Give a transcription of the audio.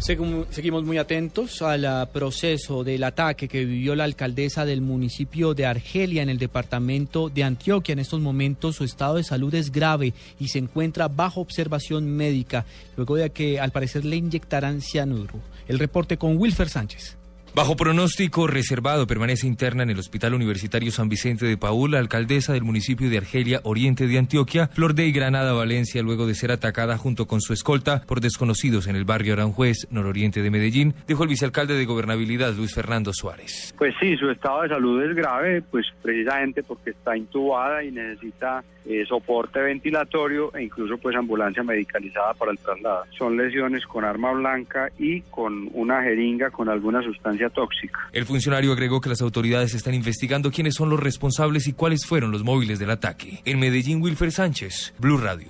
Seguimos muy atentos al ah, proceso del ataque que vivió la alcaldesa del municipio de Argelia en el departamento de Antioquia. En estos momentos su estado de salud es grave y se encuentra bajo observación médica, luego de que al parecer le inyectarán cianuro. El reporte con Wilfer Sánchez. Bajo pronóstico reservado permanece interna en el Hospital Universitario San Vicente de Paúl la alcaldesa del municipio de Argelia, Oriente de Antioquia, Flor de Granada, Valencia, luego de ser atacada junto con su escolta por desconocidos en el barrio Aranjuez, nororiente de Medellín, dijo el vicealcalde de Gobernabilidad, Luis Fernando Suárez. Pues sí, su estado de salud es grave, pues precisamente porque está intubada y necesita eh, soporte ventilatorio e incluso pues ambulancia medicalizada para el traslado. Son lesiones con arma blanca y con una jeringa con alguna tóxica. El funcionario agregó que las autoridades están investigando quiénes son los responsables y cuáles fueron los móviles del ataque. En Medellín, Wilfer Sánchez, Blue Radio.